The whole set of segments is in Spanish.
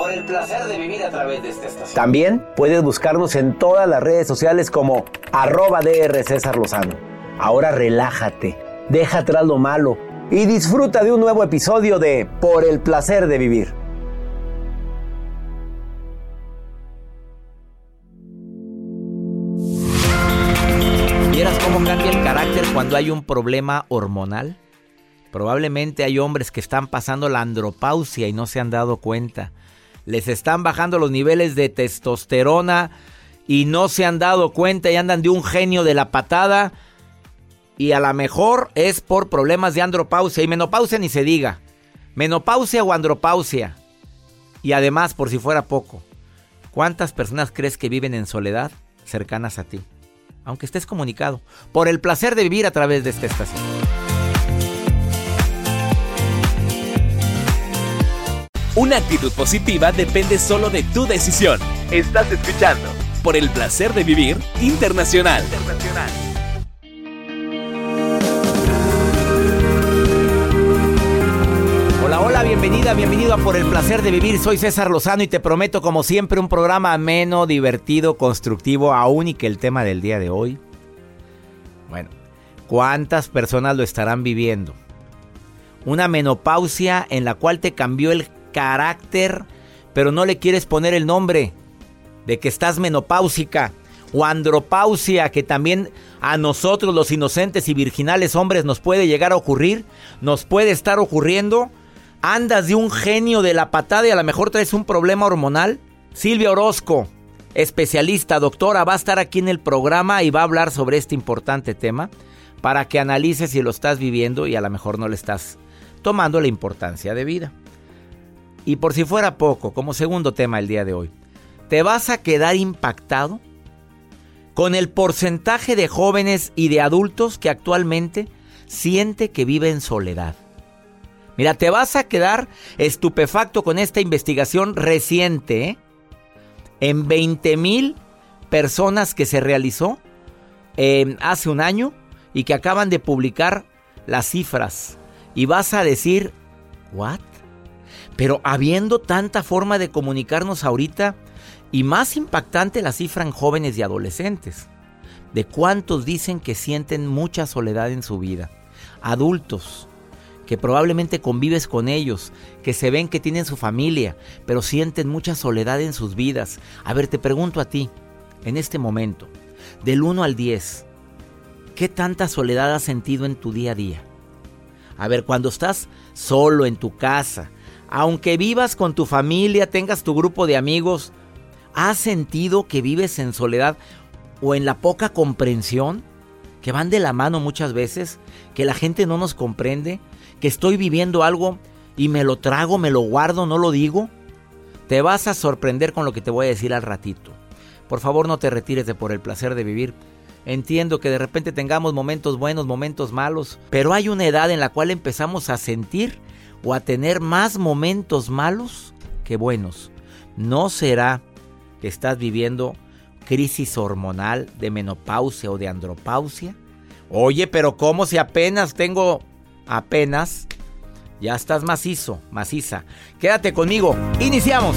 Por el placer de vivir a través de esta estación. También puedes buscarnos en todas las redes sociales como arroba DR César Lozano. Ahora relájate, deja atrás lo malo y disfruta de un nuevo episodio de Por el placer de vivir. ¿Vieras cómo cambia el carácter cuando hay un problema hormonal? Probablemente hay hombres que están pasando la andropausia y no se han dado cuenta. Les están bajando los niveles de testosterona y no se han dado cuenta y andan de un genio de la patada. Y a lo mejor es por problemas de andropausia y menopausia ni se diga. Menopausia o andropausia. Y además, por si fuera poco, ¿cuántas personas crees que viven en soledad cercanas a ti? Aunque estés comunicado. Por el placer de vivir a través de esta estación. Una actitud positiva depende solo de tu decisión. Estás escuchando por el placer de vivir internacional. Hola, hola, bienvenida, bienvenido a Por el placer de vivir. Soy César Lozano y te prometo como siempre un programa ameno, divertido, constructivo, aún y que el tema del día de hoy. Bueno, ¿cuántas personas lo estarán viviendo? Una menopausia en la cual te cambió el carácter, pero no le quieres poner el nombre de que estás menopáusica o andropausia, que también a nosotros los inocentes y virginales hombres nos puede llegar a ocurrir, nos puede estar ocurriendo. Andas de un genio de la patada y a lo mejor traes un problema hormonal. Silvia Orozco, especialista, doctora, va a estar aquí en el programa y va a hablar sobre este importante tema para que analices si lo estás viviendo y a lo mejor no le estás tomando la importancia de vida. Y por si fuera poco, como segundo tema el día de hoy, ¿te vas a quedar impactado con el porcentaje de jóvenes y de adultos que actualmente siente que vive en soledad? Mira, te vas a quedar estupefacto con esta investigación reciente ¿eh? en 20 mil personas que se realizó eh, hace un año y que acaban de publicar las cifras. Y vas a decir, ¿what? Pero habiendo tanta forma de comunicarnos ahorita y más impactante la cifra en jóvenes y adolescentes, de cuántos dicen que sienten mucha soledad en su vida, adultos que probablemente convives con ellos, que se ven que tienen su familia, pero sienten mucha soledad en sus vidas. A ver, te pregunto a ti, en este momento, del 1 al 10, ¿qué tanta soledad has sentido en tu día a día? A ver, cuando estás solo en tu casa, aunque vivas con tu familia, tengas tu grupo de amigos, ¿has sentido que vives en soledad? o en la poca comprensión, que van de la mano muchas veces, que la gente no nos comprende, que estoy viviendo algo y me lo trago, me lo guardo, no lo digo. Te vas a sorprender con lo que te voy a decir al ratito. Por favor no te retires de por el placer de vivir. Entiendo que de repente tengamos momentos buenos, momentos malos, pero hay una edad en la cual empezamos a sentir o a tener más momentos malos que buenos. ¿No será que estás viviendo crisis hormonal de menopausia o de andropausia? Oye, pero ¿cómo si apenas tengo apenas ya estás macizo, maciza? Quédate conmigo. Iniciamos.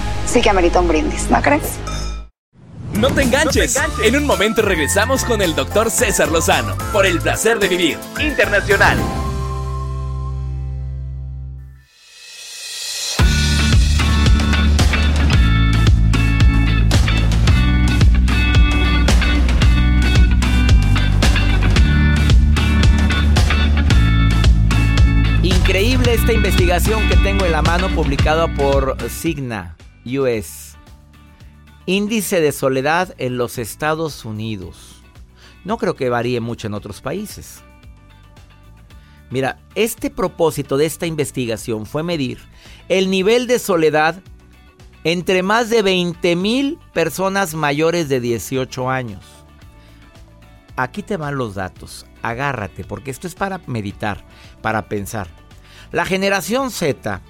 sí que amerita un brindis, ¿no crees? No te enganches. En un momento regresamos con el doctor César Lozano por el placer de vivir internacional. Increíble esta investigación que tengo en la mano publicada por Signa US. Índice de soledad en los Estados Unidos. No creo que varíe mucho en otros países. Mira, este propósito de esta investigación fue medir el nivel de soledad entre más de 20 mil personas mayores de 18 años. Aquí te van los datos. Agárrate, porque esto es para meditar, para pensar. La generación Z,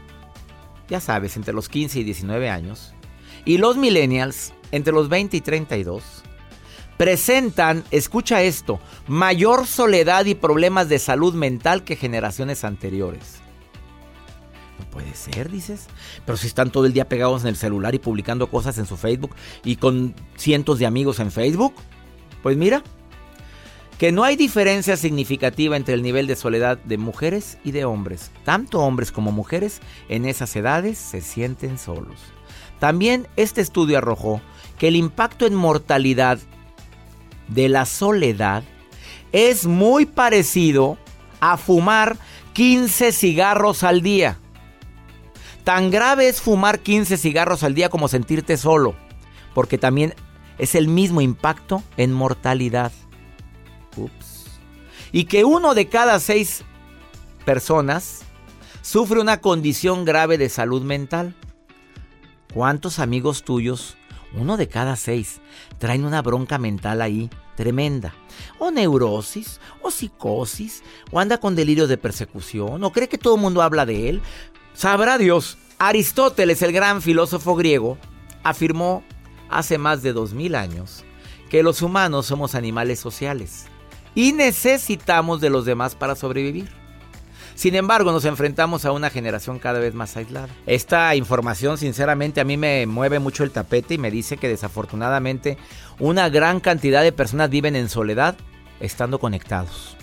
ya sabes, entre los 15 y 19 años, y los millennials, entre los 20 y 32, presentan, escucha esto, mayor soledad y problemas de salud mental que generaciones anteriores. No puede ser, dices. Pero si están todo el día pegados en el celular y publicando cosas en su Facebook y con cientos de amigos en Facebook, pues mira, que no hay diferencia significativa entre el nivel de soledad de mujeres y de hombres. Tanto hombres como mujeres en esas edades se sienten solos. También este estudio arrojó que el impacto en mortalidad de la soledad es muy parecido a fumar 15 cigarros al día. Tan grave es fumar 15 cigarros al día como sentirte solo, porque también es el mismo impacto en mortalidad. Y que uno de cada seis personas sufre una condición grave de salud mental. ¿Cuántos amigos tuyos, uno de cada seis, traen una bronca mental ahí tremenda? O neurosis, o psicosis, o anda con delirios de persecución, o cree que todo el mundo habla de él. Sabrá Dios. Aristóteles, el gran filósofo griego, afirmó hace más de dos mil años que los humanos somos animales sociales y necesitamos de los demás para sobrevivir. Sin embargo, nos enfrentamos a una generación cada vez más aislada. Esta información, sinceramente, a mí me mueve mucho el tapete y me dice que desafortunadamente una gran cantidad de personas viven en soledad estando conectados.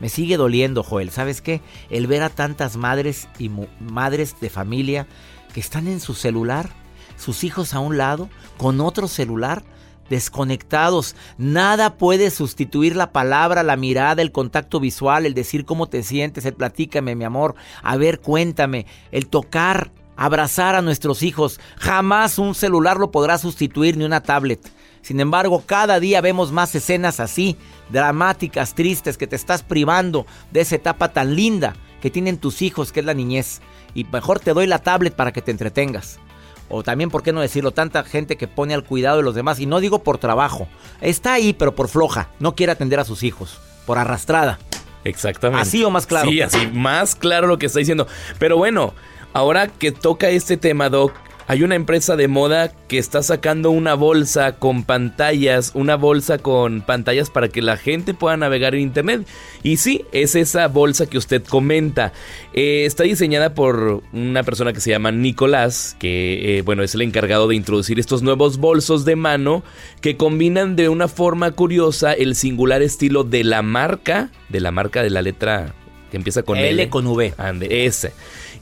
Me sigue doliendo, Joel. ¿Sabes qué? El ver a tantas madres y madres de familia que están en su celular, sus hijos a un lado, con otro celular, desconectados. Nada puede sustituir la palabra, la mirada, el contacto visual, el decir cómo te sientes, el platícame, mi amor, a ver, cuéntame, el tocar, abrazar a nuestros hijos. Jamás un celular lo podrá sustituir ni una tablet. Sin embargo, cada día vemos más escenas así, dramáticas, tristes, que te estás privando de esa etapa tan linda que tienen tus hijos, que es la niñez. Y mejor te doy la tablet para que te entretengas. O también, ¿por qué no decirlo? Tanta gente que pone al cuidado de los demás. Y no digo por trabajo. Está ahí, pero por floja. No quiere atender a sus hijos. Por arrastrada. Exactamente. Así o más claro. Sí, así, más claro lo que está diciendo. Pero bueno, ahora que toca este tema, Doc, hay una empresa de moda que está sacando una bolsa con pantallas, una bolsa con pantallas para que la gente pueda navegar en internet. Y sí, es esa bolsa que usted comenta. Eh, está diseñada por una persona que se llama Nicolás, que eh, bueno, es el encargado de introducir estos nuevos bolsos de mano que combinan de una forma curiosa el singular estilo de la marca, de la marca de la letra que empieza con L, L con V. Ande, ese.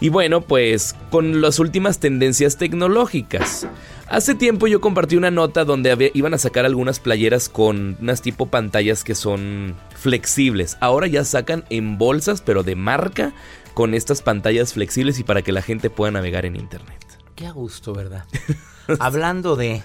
Y bueno, pues con las últimas tendencias tecnológicas. Hace tiempo yo compartí una nota donde iban a sacar algunas playeras con unas tipo pantallas que son flexibles. Ahora ya sacan en bolsas, pero de marca, con estas pantallas flexibles y para que la gente pueda navegar en internet. Qué a gusto, ¿verdad? Hablando de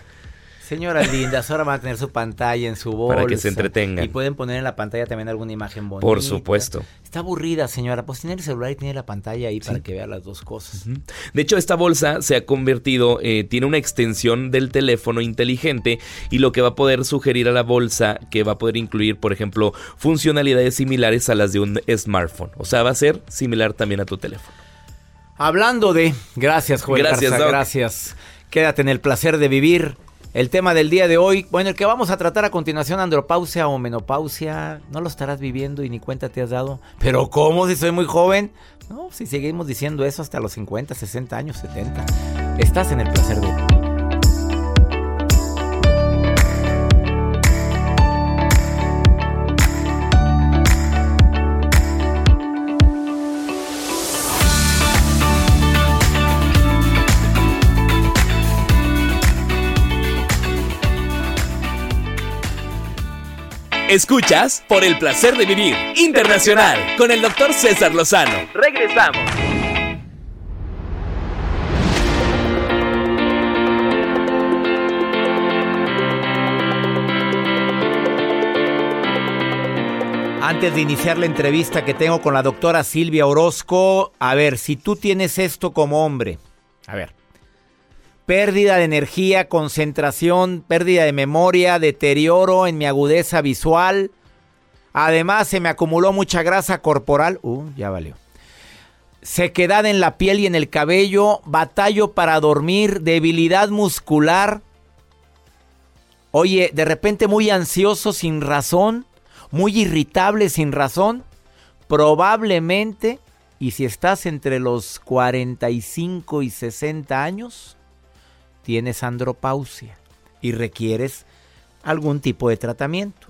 Señoras lindas, ahora van a tener su pantalla en su bolsa. Para que se entretengan. Y pueden poner en la pantalla también alguna imagen bonita. Por supuesto. Está aburrida, señora. Pues tiene el celular y tiene la pantalla ahí para que vea las dos cosas. De hecho, esta bolsa se ha convertido, eh, tiene una extensión del teléfono inteligente y lo que va a poder sugerir a la bolsa que va a poder incluir, por ejemplo, funcionalidades similares a las de un smartphone. O sea, va a ser similar también a tu teléfono. Hablando de... Gracias, Joel Gracias, Gracias. Quédate en el placer de vivir. El tema del día de hoy, bueno, el que vamos a tratar a continuación, andropausia o menopausia, no lo estarás viviendo y ni cuenta te has dado. Pero ¿cómo si soy muy joven? No, si seguimos diciendo eso hasta los 50, 60 años, 70. Estás en el placer de Escuchas por el placer de vivir internacional con el doctor César Lozano. Regresamos. Antes de iniciar la entrevista que tengo con la doctora Silvia Orozco, a ver, si tú tienes esto como hombre, a ver, pérdida de energía, concentración, pérdida de memoria, deterioro en mi agudeza visual. Además, se me acumuló mucha grasa corporal. Uh, ya valió. Sequedad en la piel y en el cabello, batallo para dormir, debilidad muscular. Oye, de repente muy ansioso sin razón, muy irritable sin razón. Probablemente, y si estás entre los 45 y 60 años, tienes andropausia y requieres algún tipo de tratamiento.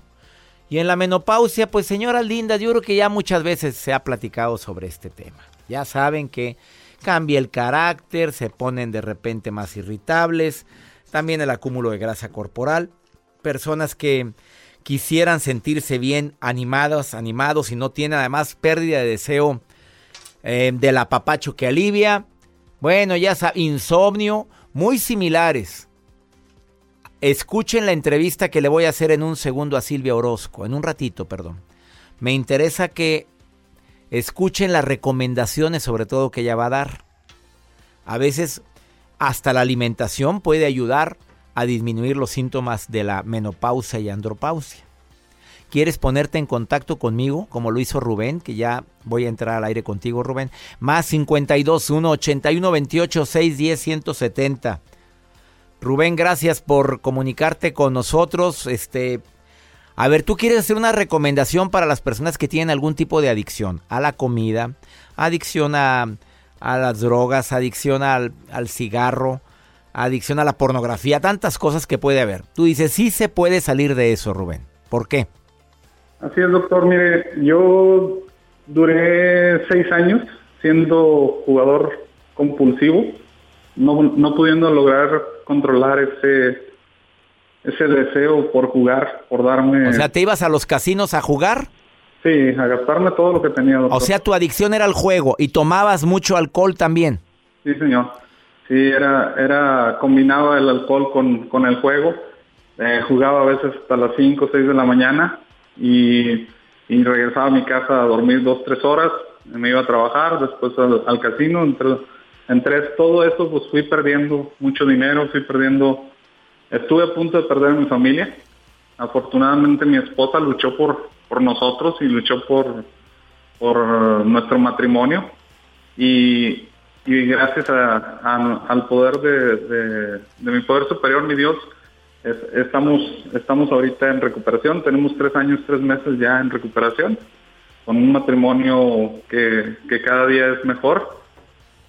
Y en la menopausia, pues señoras lindas, yo creo que ya muchas veces se ha platicado sobre este tema. Ya saben que cambia el carácter, se ponen de repente más irritables, también el acúmulo de grasa corporal, personas que quisieran sentirse bien animados, animados y no tienen además pérdida de deseo eh, del apapacho que alivia. Bueno, ya saben, insomnio, muy similares. Escuchen la entrevista que le voy a hacer en un segundo a Silvia Orozco, en un ratito, perdón. Me interesa que escuchen las recomendaciones sobre todo que ella va a dar. A veces hasta la alimentación puede ayudar a disminuir los síntomas de la menopausia y andropausia. ¿Quieres ponerte en contacto conmigo como lo hizo Rubén? Que ya voy a entrar al aire contigo, Rubén. Más 52 1 81 28 610 170. Rubén, gracias por comunicarte con nosotros. Este, A ver, tú quieres hacer una recomendación para las personas que tienen algún tipo de adicción a la comida, adicción a, a las drogas, adicción al, al cigarro, adicción a la pornografía, tantas cosas que puede haber. Tú dices, sí se puede salir de eso, Rubén. ¿Por qué? Así es, doctor. Mire, yo duré seis años siendo jugador compulsivo, no, no pudiendo lograr controlar ese, ese deseo por jugar, por darme... O sea, ¿te ibas a los casinos a jugar? Sí, a gastarme todo lo que tenía. Doctor. O sea, tu adicción era el juego y tomabas mucho alcohol también. Sí, señor. Sí, era, era combinaba el alcohol con, con el juego. Eh, jugaba a veces hasta las 5 o 6 de la mañana y, regresaba a mi casa a dormir dos, tres horas. Me iba a trabajar, después al, casino. Entre, entre todo eso, pues fui perdiendo mucho dinero, fui perdiendo... Estuve a punto de perder a mi familia. Afortunadamente mi esposa luchó por, por nosotros y luchó por, por nuestro matrimonio. Y, gracias al poder de, de, de, mi poder superior, mi Dios, es, estamos, estamos ahorita en recuperación. Tenemos tres años, tres meses ya en recuperación, con un matrimonio que, que cada día es mejor.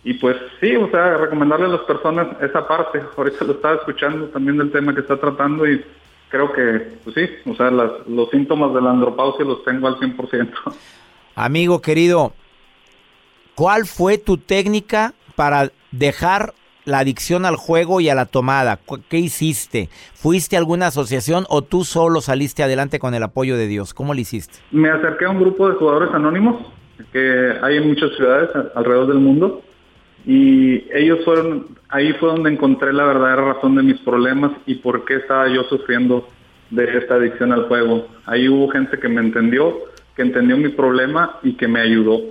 Y pues sí, o sea, recomendarle a las personas esa parte. Ahorita lo estaba escuchando también del tema que está tratando y creo que, pues sí, o sea, las, los síntomas de la andropausia los tengo al 100%. Amigo querido, ¿cuál fue tu técnica para dejar la adicción al juego y a la tomada? ¿Qué hiciste? ¿Fuiste a alguna asociación o tú solo saliste adelante con el apoyo de Dios? ¿Cómo lo hiciste? Me acerqué a un grupo de jugadores anónimos que hay en muchas ciudades alrededor del mundo y ellos fueron, ahí fue donde encontré la verdadera razón de mis problemas y por qué estaba yo sufriendo de esta adicción al juego. Ahí hubo gente que me entendió, que entendió mi problema y que me ayudó.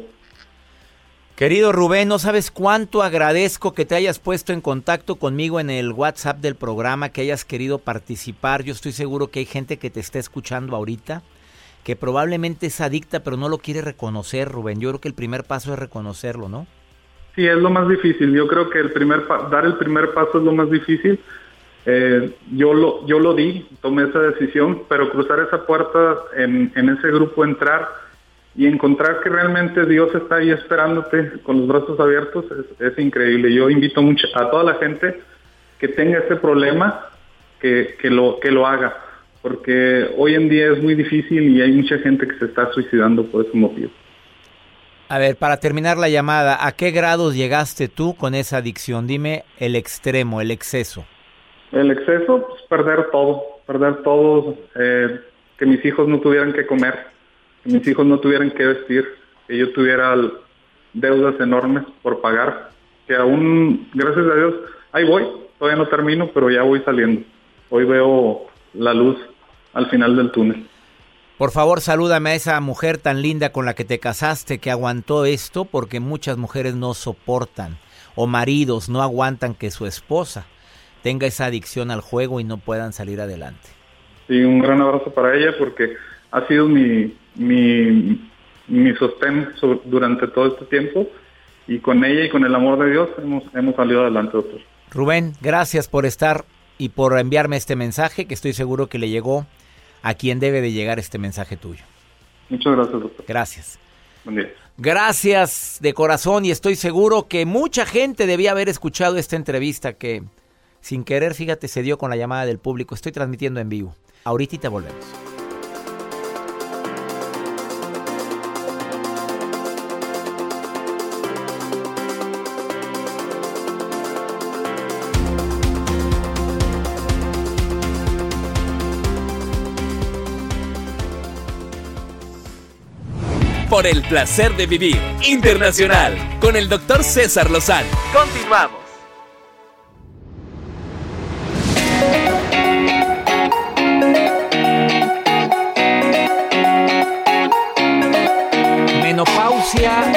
Querido Rubén, no sabes cuánto agradezco que te hayas puesto en contacto conmigo en el WhatsApp del programa, que hayas querido participar. Yo estoy seguro que hay gente que te está escuchando ahorita, que probablemente es adicta, pero no lo quiere reconocer, Rubén. Yo creo que el primer paso es reconocerlo, ¿no? Sí, es lo más difícil. Yo creo que el primer dar el primer paso es lo más difícil. Eh, yo lo yo lo di, tomé esa decisión, pero cruzar esa puerta en, en ese grupo, entrar y encontrar que realmente Dios está ahí esperándote con los brazos abiertos es, es increíble. Yo invito mucho a toda la gente que tenga ese problema que, que, lo, que lo haga, porque hoy en día es muy difícil y hay mucha gente que se está suicidando por ese motivo. A ver, para terminar la llamada, ¿a qué grados llegaste tú con esa adicción? Dime el extremo, el exceso. El exceso, pues perder todo, perder todo, eh, que mis hijos no tuvieran que comer, mis hijos no tuvieran que vestir, que yo tuviera deudas enormes por pagar, que aún, gracias a Dios, ahí voy, todavía no termino, pero ya voy saliendo. Hoy veo la luz al final del túnel. Por favor, salúdame a esa mujer tan linda con la que te casaste que aguantó esto porque muchas mujeres no soportan o maridos no aguantan que su esposa tenga esa adicción al juego y no puedan salir adelante. Sí, un gran abrazo para ella porque ha sido mi, mi, mi sostén durante todo este tiempo y con ella y con el amor de Dios hemos, hemos salido adelante, doctor. Rubén, gracias por estar y por enviarme este mensaje que estoy seguro que le llegó a quien debe de llegar este mensaje tuyo. Muchas gracias, doctor. Gracias. Buen día. Gracias de corazón y estoy seguro que mucha gente debía haber escuchado esta entrevista que sin querer, fíjate, se dio con la llamada del público. Estoy transmitiendo en vivo. Ahorita te volvemos. Por el placer de vivir internacional con el doctor César Lozano. Continuamos. Menopausia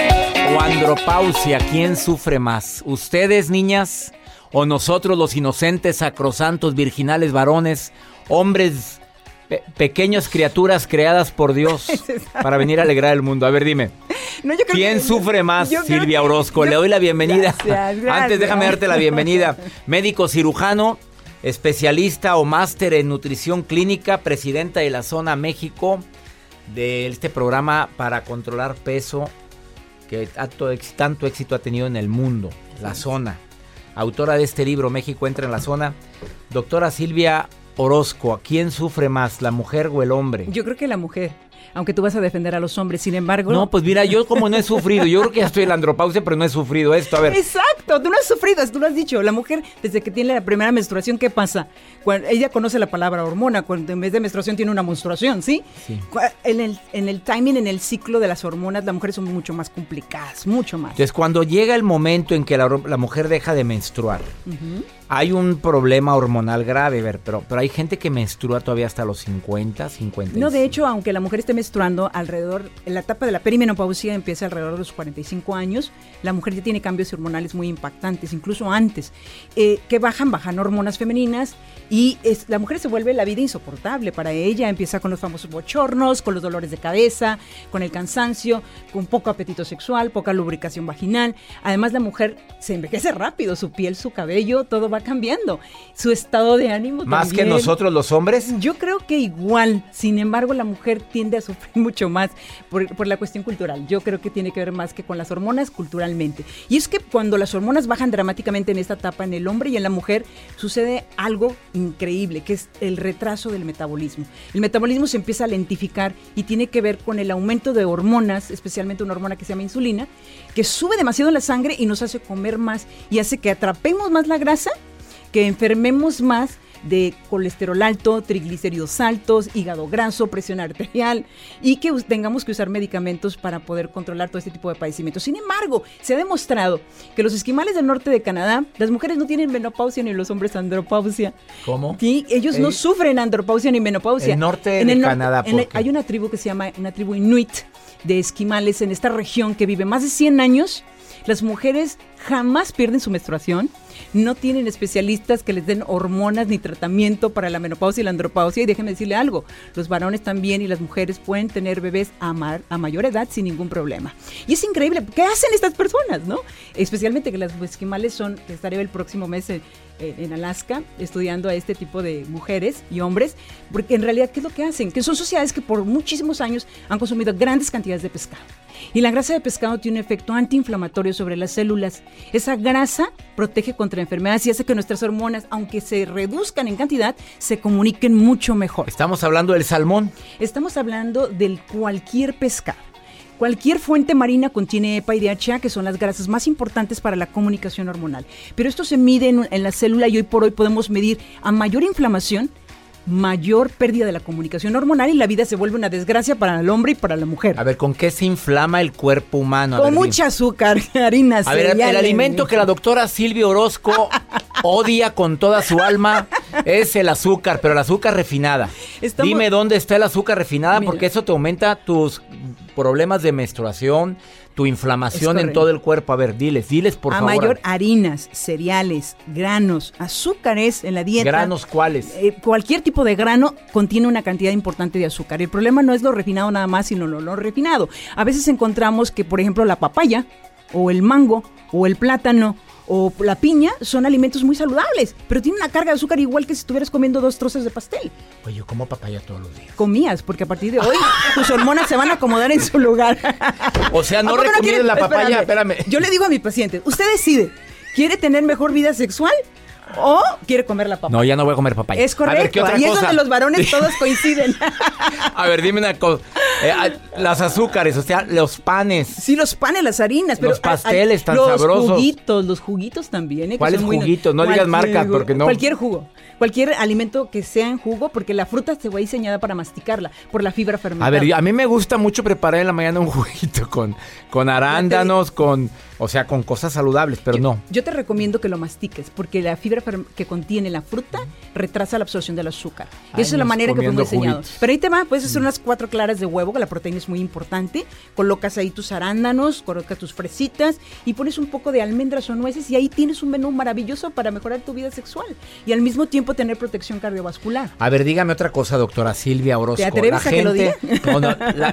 o andropausia, ¿quién sufre más? ¿Ustedes, niñas? ¿O nosotros, los inocentes, sacrosantos, virginales, varones, hombres Pe pequeñas criaturas creadas por Dios para venir a alegrar el mundo. A ver, dime. No, ¿Quién que, sufre más, Silvia Orozco? Yo, Le doy la bienvenida. Gracias, gracias. Antes déjame darte la bienvenida. Médico cirujano, especialista o máster en nutrición clínica, presidenta de la zona México de este programa para controlar peso que tanto éxito ha tenido en el mundo, la zona. Autora de este libro, México entra en la zona. Doctora Silvia Orozco, ¿quién sufre más, la mujer o el hombre? Yo creo que la mujer aunque tú vas a defender a los hombres. Sin embargo. No, pues mira, yo como no he sufrido, yo creo que ya estoy en la andropausia, pero no he sufrido esto. A ver. Exacto, tú no has sufrido, tú lo has dicho. La mujer, desde que tiene la primera menstruación, ¿qué pasa? Cuando ella conoce la palabra hormona, cuando en vez de menstruación tiene una menstruación, ¿sí? sí. En, el, en el timing, en el ciclo de las hormonas, las mujeres son mucho más complicadas, mucho más. Entonces, cuando llega el momento en que la, mujer deja de menstruar, hay un problema hormonal grave, ver, pero, pero hay gente que menstrua todavía hasta los 50, 50. No, de hecho, aunque la mujer esté menstruando alrededor, la etapa de la perimenopausia empieza alrededor de los 45 años, la mujer ya tiene cambios hormonales muy impactantes, incluso antes, eh, que bajan, bajan hormonas femeninas y es, la mujer se vuelve la vida insoportable para ella, empieza con los famosos bochornos, con los dolores de cabeza, con el cansancio, con poco apetito sexual, poca lubricación vaginal. Además, la mujer se envejece rápido, su piel, su cabello, todo va cambiando. Su estado de ánimo ¿Más que nosotros los hombres? Yo creo que igual. Sin embargo, la mujer tiende a sufrir mucho más por, por la cuestión cultural. Yo creo que tiene que ver más que con las hormonas culturalmente. Y es que cuando las hormonas bajan dramáticamente en esta etapa en el hombre y en la mujer, sucede algo increíble, que es el retraso del metabolismo. El metabolismo se empieza a lentificar y tiene que ver con el aumento de hormonas, especialmente una hormona que se llama insulina, que sube demasiado la sangre y nos hace comer más y hace que atrapemos más la grasa, que enfermemos más de colesterol alto, triglicéridos altos, hígado graso, presión arterial y que tengamos que usar medicamentos para poder controlar todo este tipo de padecimientos. Sin embargo, se ha demostrado que los esquimales del norte de Canadá, las mujeres no tienen menopausia ni los hombres andropausia. ¿Cómo? Sí, ellos no sufren andropausia ni menopausia. El norte en de Canadá, Hay una tribu que se llama una tribu inuit de esquimales en esta región que vive más de 100 años. Las mujeres jamás pierden su menstruación no tienen especialistas que les den hormonas ni tratamiento para la menopausia y la andropausia. Y déjenme decirle algo, los varones también y las mujeres pueden tener bebés a, a mayor edad sin ningún problema. Y es increíble, ¿qué hacen estas personas, no? Especialmente que las esquimales son, estaré el próximo mes en, en Alaska estudiando a este tipo de mujeres y hombres, porque en realidad, ¿qué es lo que hacen? Que son sociedades que por muchísimos años han consumido grandes cantidades de pescado. Y la grasa de pescado tiene un efecto antiinflamatorio sobre las células. Esa grasa protege contra enfermedades y hace que nuestras hormonas, aunque se reduzcan en cantidad, se comuniquen mucho mejor. Estamos hablando del salmón. Estamos hablando del cualquier pescado. Cualquier fuente marina contiene EPA y DHA, que son las grasas más importantes para la comunicación hormonal. Pero esto se mide en, en la célula y hoy por hoy podemos medir a mayor inflamación, mayor pérdida de la comunicación hormonal y la vida se vuelve una desgracia para el hombre y para la mujer. A ver, ¿con qué se inflama el cuerpo humano? Con mucha azúcar, harinas. A ver, el alimento que la doctora Silvia Orozco odia con toda su alma es el azúcar, pero el azúcar refinada. Dime dónde está el azúcar refinada porque eso te aumenta tus problemas de menstruación, tu inflamación en todo el cuerpo. A ver, diles, diles por favor. A mayor harinas, cereales, granos, azúcares en la dieta. ¿Granos cuáles? Eh, cualquier tipo de grano contiene una cantidad importante de azúcar. El problema no es lo refinado nada más, sino lo, lo refinado. A veces encontramos que, por ejemplo, la papaya o el mango o el plátano o la piña son alimentos muy saludables, pero tienen una carga de azúcar igual que si estuvieras comiendo dos trozos de pastel. Pues yo como papaya todos los días. Comías, porque a partir de hoy tus hormonas se van a acomodar en su lugar. O sea, no recomiendas la papaya, espérame. Yo le digo a mi paciente, usted decide, ¿quiere tener mejor vida sexual? O quiere comer la papaya. No, ya no voy a comer papaya. Es correcto. y es donde los varones todos coinciden. a ver, dime una cosa. Eh, las azúcares, o sea, los panes. Sí, los panes, las harinas. Pero los pasteles tan sabrosos. Los juguitos, los juguitos también. ¿eh? ¿Cuáles juguitos? No digas marcas porque no. Cualquier jugo. Cualquier alimento que sea en jugo, porque la fruta se va diseñada para masticarla, por la fibra fermentada. A ver, a mí me gusta mucho preparar en la mañana un juguito con, con arándanos, con o sea, con cosas saludables, pero no. Yo te recomiendo que lo mastiques, porque la fibra que contiene la fruta retrasa la absorción del azúcar. esa es la manera que fue enseñado. Pero ahí te va, puedes hacer mm. unas cuatro claras de huevo, que la proteína es muy importante. Colocas ahí tus arándanos, colocas tus fresitas y pones un poco de almendras o nueces y ahí tienes un menú maravilloso para mejorar tu vida sexual y al mismo tiempo tener protección cardiovascular. A ver, dígame otra cosa, doctora Silvia Orozco. ¿Te atreves a que lo diga?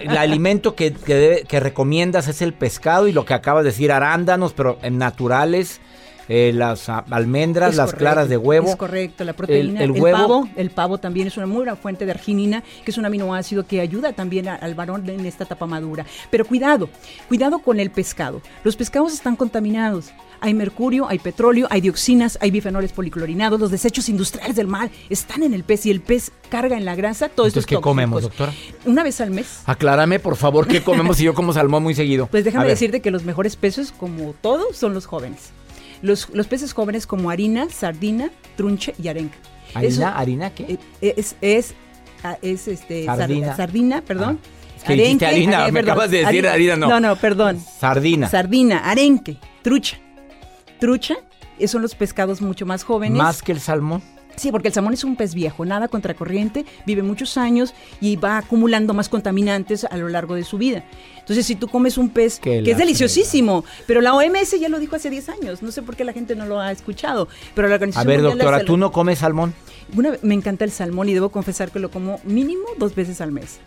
el alimento que, que, que recomiendas es el pescado y lo que acabas de decir, arándanos, pero naturales eh, las ah, almendras, Es las correcto, claras de huevo. Es correcto, la proteína. El- El, el huevo. pavo, el pavo también es una muy buena fuente de arginina, que es un aminoácido que ayuda también a- al varón en esta etapa madura. Pero cuidado, cuidado con el pescado. Los pescados están contaminados. Hay mercurio, hay petróleo, hay dioxinas, hay bifenoles policlorinados. Los desechos industriales del mar están en el pez y el pez carga en la grasa. Todo esto ¿qué comemos, doctora? Una vez al mes. Aclárame, por favor, qué comemos si yo como salmón muy seguido. Pues déjame decirte que los mejores peces, como todo, son los jóvenes. Los, los peces jóvenes como harina, sardina, trunche y arenque. ¿Harina? ¿Harina qué? eh, Es, es, ah, es este, sar- Sardina. sardina, perdón. Ah, es que dijiste harina, me acabas de decir harina, no. No, no, perdón. Sardina. Sardina, arenque, trucha. Trucha, eh, son los pescados mucho más jóvenes. ¿Más que el salmón? Sí, porque el salmón es un pez viejo, nada contracorriente, vive muchos años y va acumulando más contaminantes a lo largo de su vida. Entonces, si tú comes un pez Qué que es deliciosísimo, pero la OMS ya lo dijo hace 10 años, no sé por qué la gente no lo ha escuchado, pero la A Organización ver, Mundial de la doctora, ¿tú no comes salmón? una me encanta el salmón y debo confesar que lo como mínimo dos veces al mes.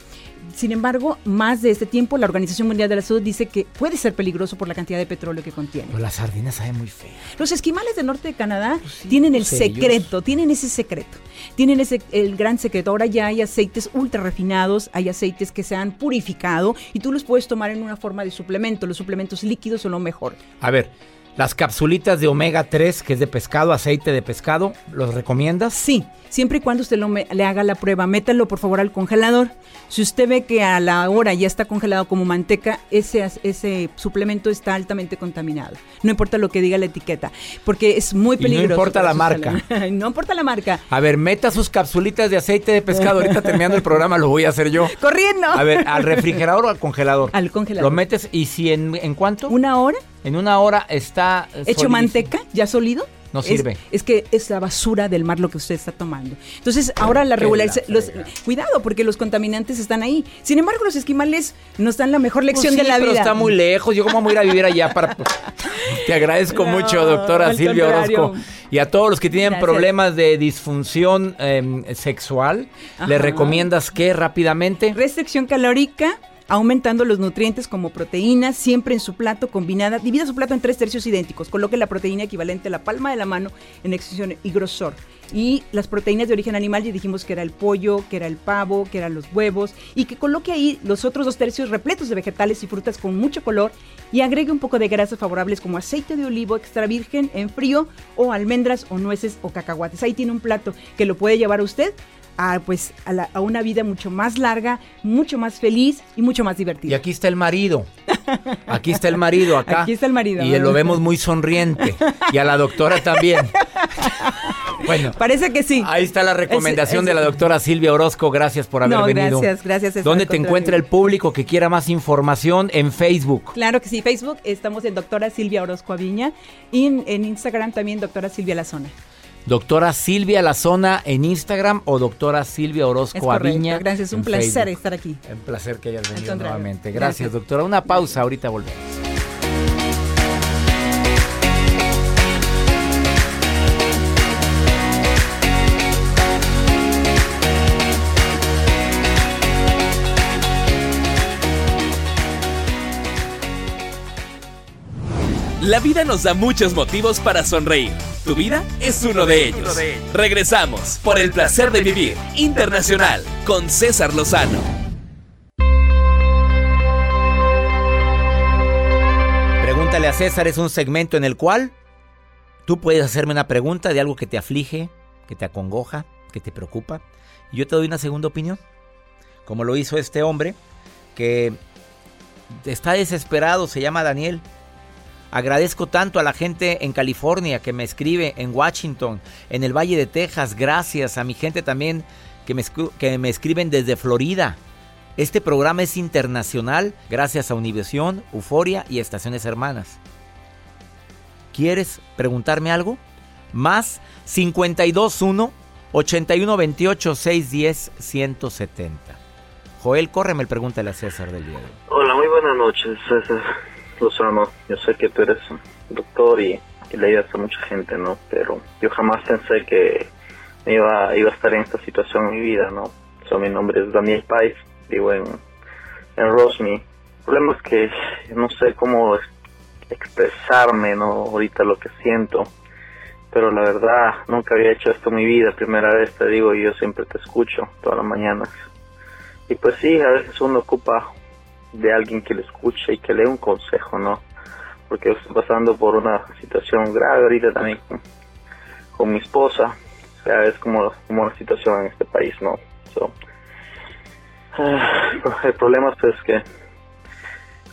Sin embargo, más de este tiempo, la Organización Mundial de la Salud dice que puede ser peligroso por la cantidad de petróleo que contiene. Pues la sardina sabe muy feo. Los esquimales del norte de Canadá tienen el pues secreto, tienen ese secreto. Tienen ese el gran secreto. Ahora ya hay aceites ultra refinados, hay aceites que se han purificado y tú los puedes tomar en una forma de suplemento. Los suplementos líquidos son lo mejor. A ver, las capsulitas de omega 3, que es de pescado, aceite de pescado, ¿los recomiendas? Sí, siempre y cuando usted lo me- le haga la prueba, métalo por favor al congelador. Si usted ve que a la hora ya está congelado como manteca, ese, ese suplemento está altamente contaminado. No importa lo que diga la etiqueta, porque es muy Y no peligroso. importa la marca. no importa la marca. A ver, meta sus capsulitas de aceite de pescado. Ahorita terminando el programa lo voy a hacer yo. Corriendo. A ver, ¿al refrigerador o al congelador? Al congelador. ¿Lo metes y si en, en cuánto? ¿Una hora? En una hora está... eh, hecho manteca, ya sólido. No sirve. Es, que es la basura del mar lo que usted está tomando. Entonces, ahora la Qué regular, la los, cuidado, porque los contaminantes están ahí. Sin embargo, los esquimales nos dan la mejor lección Pues sí, de la pero vida. está muy lejos. Yo cómo voy a ir a vivir allá para... Te agradezco No, mucho, doctora Silvia. Orozco. Y a todos los que tienen Gracias. problemas de disfunción em, sexual, ¿le Ajá. recomiendas qué rápidamente? Restricción calórica, aumentando los nutrientes como proteínas, siempre en su plato combinada. Divida su plato en tres tercios idénticos. Coloque la proteína equivalente a la palma de la mano en extensión y grosor. Y las proteínas de origen animal, ya dijimos que era el pollo, que era el pavo, que eran los huevos. Y que coloque ahí los otros dos tercios repletos de vegetales y frutas con mucho color. Y agregue un poco de grasas favorables como aceite de olivo extra virgen en frío o almendras o nueces o cacahuates. Ahí tiene un plato que lo puede llevar usted a, pues, a, la- a una vida mucho más larga, mucho más feliz y mucho más Y divertida. aquí está el marido. Aquí está el marido, acá. Aquí está el marido. Y lo vemos muy sonriente. Y a la doctora también. Bueno, Parece que sí. ahí está la recomendación Es- de la doctora Silvia Orozco. Gracias por haber No, venido. gracias, gracias, ¿Dónde te encuentra el público que quiera más información? En Facebook. Claro que sí, Facebook estamos en doctora Silvia Orozco Aviña y en, en Instagram también doctora Silvia Lazona. Doctora Silvia Lazona en Instagram o doctora Silvia Orozco Aviña. gracias, un placer Facebook. estar aquí. Un placer que hayas venido nuevamente. Gracias, gracias. doctora. Una pausa, ahorita volvemos. La vida nos da muchos motivos para sonreír. Tu vida es uno de ellos. Regresamos por el placer de vivir internacional con César Lozano. Pregúntale a César es un segmento en el cual tú puedes hacerme una pregunta de algo que te aflige, que te acongoja, que te preocupa. Y yo te doy una segunda opinión. Como lo hizo este hombre que está desesperado, se llama Daniel. Agradezco tanto a la gente en California que me escribe, en Washington, en el Valle de Texas. Gracias a mi gente también que me, que me escriben desde Florida. Este programa es internacional gracias a Univisión, Euforia y Estaciones Hermanas. ¿Quieres preguntarme algo? Más 521 8128 610 170. Joel, córreme el pregúntale a César del día. Hola, muy buenas noches, César Lozano. Yo sé que tú eres un doctor y, y le ayudas a mucha gente, ¿no? Pero yo jamás pensé que me iba, iba a estar en esta situación en mi vida, ¿no? Mi nombre es Daniel Pais, vivo en, en. El problema es que no sé cómo expresarme, ¿no? Ahorita lo que siento. Pero la verdad, nunca había hecho esto en mi vida, primera vez te digo, y yo siempre te escucho todas las mañanas. Y pues sí, a veces uno ocupa de alguien que le escuche y que le un consejo, ¿no? Porque estoy pasando por una situación grave ahorita también con, mi esposa. O sea, es como, como la situación en este país, ¿no? Ah, el problema es que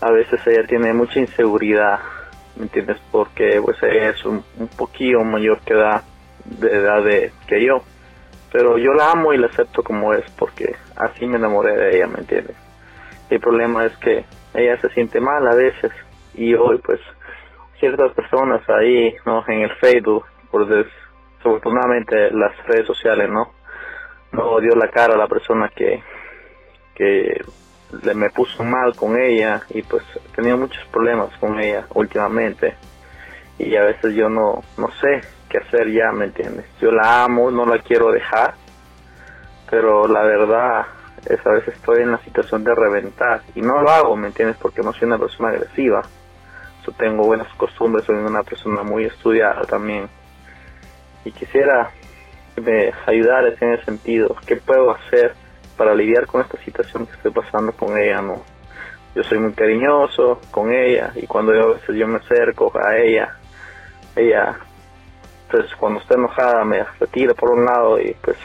a veces ella tiene mucha inseguridad, ¿me entiendes? Porque pues ella es un, un poquillo mayor que edad, de edad de, que yo. Pero yo la amo y la acepto como es porque así me enamoré de ella, ¿me entiendes? El problema es que ella se siente mal a veces y hoy pues ciertas personas ahí, ¿no? En el Facebook, por desafortunadamente las redes sociales, ¿no? No dio la cara a la persona que, que le me puso mal con ella y pues tenido muchos problemas con ella últimamente y a veces yo no, no sé qué hacer ya, ¿me entiendes? Yo la amo, no la quiero dejar, pero la verdad es a veces estoy en la situación de reventar y no lo hago, ¿me entiendes? Porque no soy una persona agresiva. Tengo buenas costumbres, soy una persona muy estudiada también. Y quisiera que me ayudaras en ese sentido. ¿Qué puedo hacer para lidiar con esta situación que estoy pasando con ella? No, yo soy muy cariñoso con ella y cuando yo a veces yo me acerco a ella, ella, pues cuando está enojada me retira por un lado y pues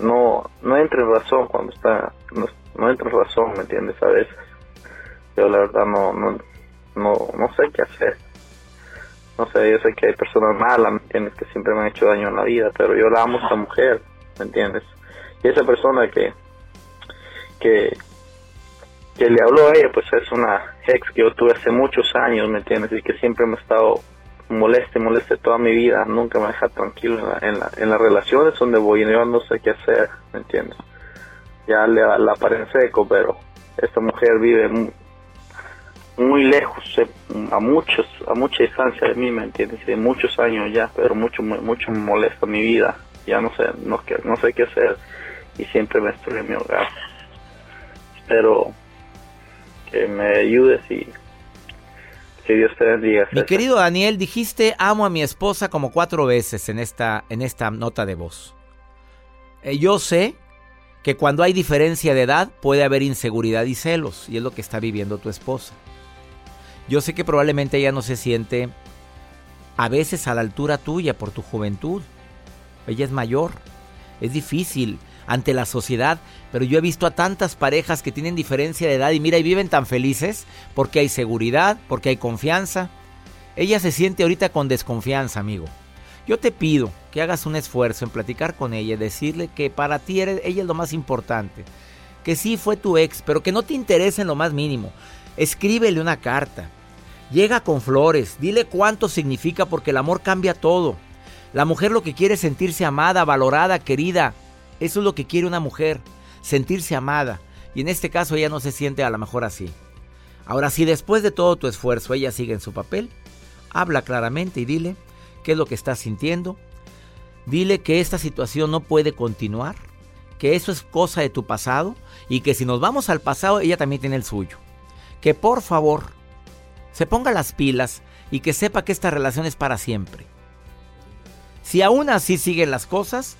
no no entra en razón cuando está no, no entra en razón me entiendes a veces. Yo la verdad no no no no sé qué hacer. No sé yo sé que hay personas malas me entiendes que siempre me han hecho daño en la vida pero yo la amo a esa mujer me entiendes y esa persona que que que le habló a ella pues es una ex que yo tuve hace muchos años me entiendes y que siempre me ha estado moleste, moleste toda mi vida, nunca me deja tranquilo en, la, en, la, en las relaciones donde voy y no sé qué hacer, ¿me entiendes? Ya le, la paré en seco, pero esta mujer vive muy, lejos, a muchos, a mucha distancia de mí, ¿me entiendes? De muchos años ya, pero mucho, mucho me molesta mi vida, ya no sé, no, no sé qué hacer y siempre me estoy en mi hogar. Espero que me ayudes y que Dios te bendiga. Mi querido Daniel, dijiste amo a mi esposa como cuatro veces en esta, en esta nota de voz. Eh, yo sé que cuando hay diferencia de edad puede haber inseguridad y celos, y es lo que está viviendo tu esposa. Yo sé que probablemente ella no se siente a veces a la altura tuya por tu juventud. Ella es mayor. Es difícil ante la sociedad, pero yo he visto a tantas parejas que tienen diferencia de edad y mira y viven tan felices porque hay seguridad, porque hay confianza. Ella se siente ahorita con desconfianza, amigo. Yo te pido que hagas un esfuerzo en platicar con ella decirle que para ti ella es lo más importante. Que sí fue tu ex, pero que no te interesa en lo más mínimo. Escríbele una carta. Llega con flores. Dile cuánto significa porque el amor cambia todo. La mujer lo que quiere es sentirse amada, valorada, querida. Eso es lo que quiere una mujer, sentirse amada. Y en este caso ella no se siente a lo mejor así. Ahora, si después de todo tu esfuerzo ella sigue en su papel, habla claramente y dile qué es lo que está sintiendo. Dile que esta situación no puede continuar, que eso es cosa de tu pasado y que si nos vamos al pasado ella también tiene el suyo. Que por favor se ponga las pilas y que sepa que esta relación es para siempre. Si aún así siguen las cosas,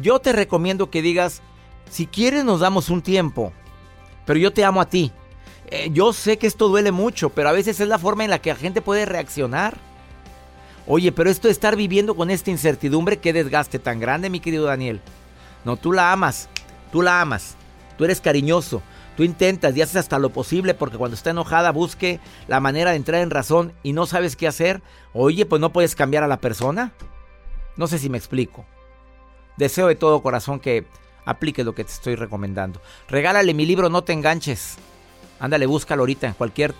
yo te recomiendo que digas, si quieres nos damos un tiempo, pero yo te amo a ti. Eh, yo sé que esto duele mucho, pero a veces es la forma en la que la gente puede reaccionar. Oye, pero esto de estar viviendo con esta incertidumbre, qué desgaste tan grande, mi querido Daniel. No, tú la amas, tú la amas, tú eres cariñoso, tú intentas y haces hasta lo posible porque cuando está enojada busque la manera de entrar en razón y no sabes qué hacer. Oye, pues no puedes cambiar a la persona. No sé si me explico. Deseo de todo corazón que apliques lo que te estoy recomendando. Regálale mi libro No te enganches. Ándale, búscalo ahorita en cualquier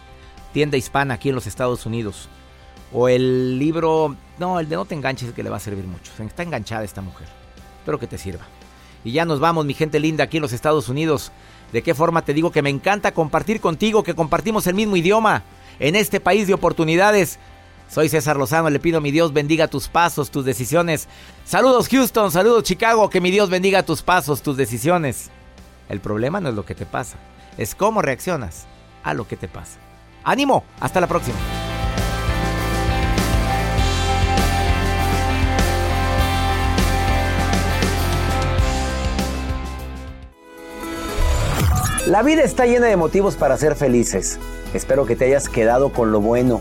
tienda hispana aquí en los Estados Unidos. O el libro, no, el de No te enganches que le va a servir mucho. Está enganchada esta mujer. Espero que te sirva. Y ya nos vamos, mi gente linda, aquí en los Estados Unidos. ¿De qué forma te digo que me encanta compartir contigo, que compartimos el mismo idioma en este país de oportunidades? Soy César Lozano, le pido a mi Dios bendiga tus pasos, tus decisiones. Saludos Houston, saludos Chicago, que mi Dios bendiga tus pasos, tus decisiones. El problema no es lo que te pasa, es cómo reaccionas a lo que te pasa. Ánimo, hasta la próxima. La vida está llena de motivos para ser felices. Espero que te hayas quedado con lo bueno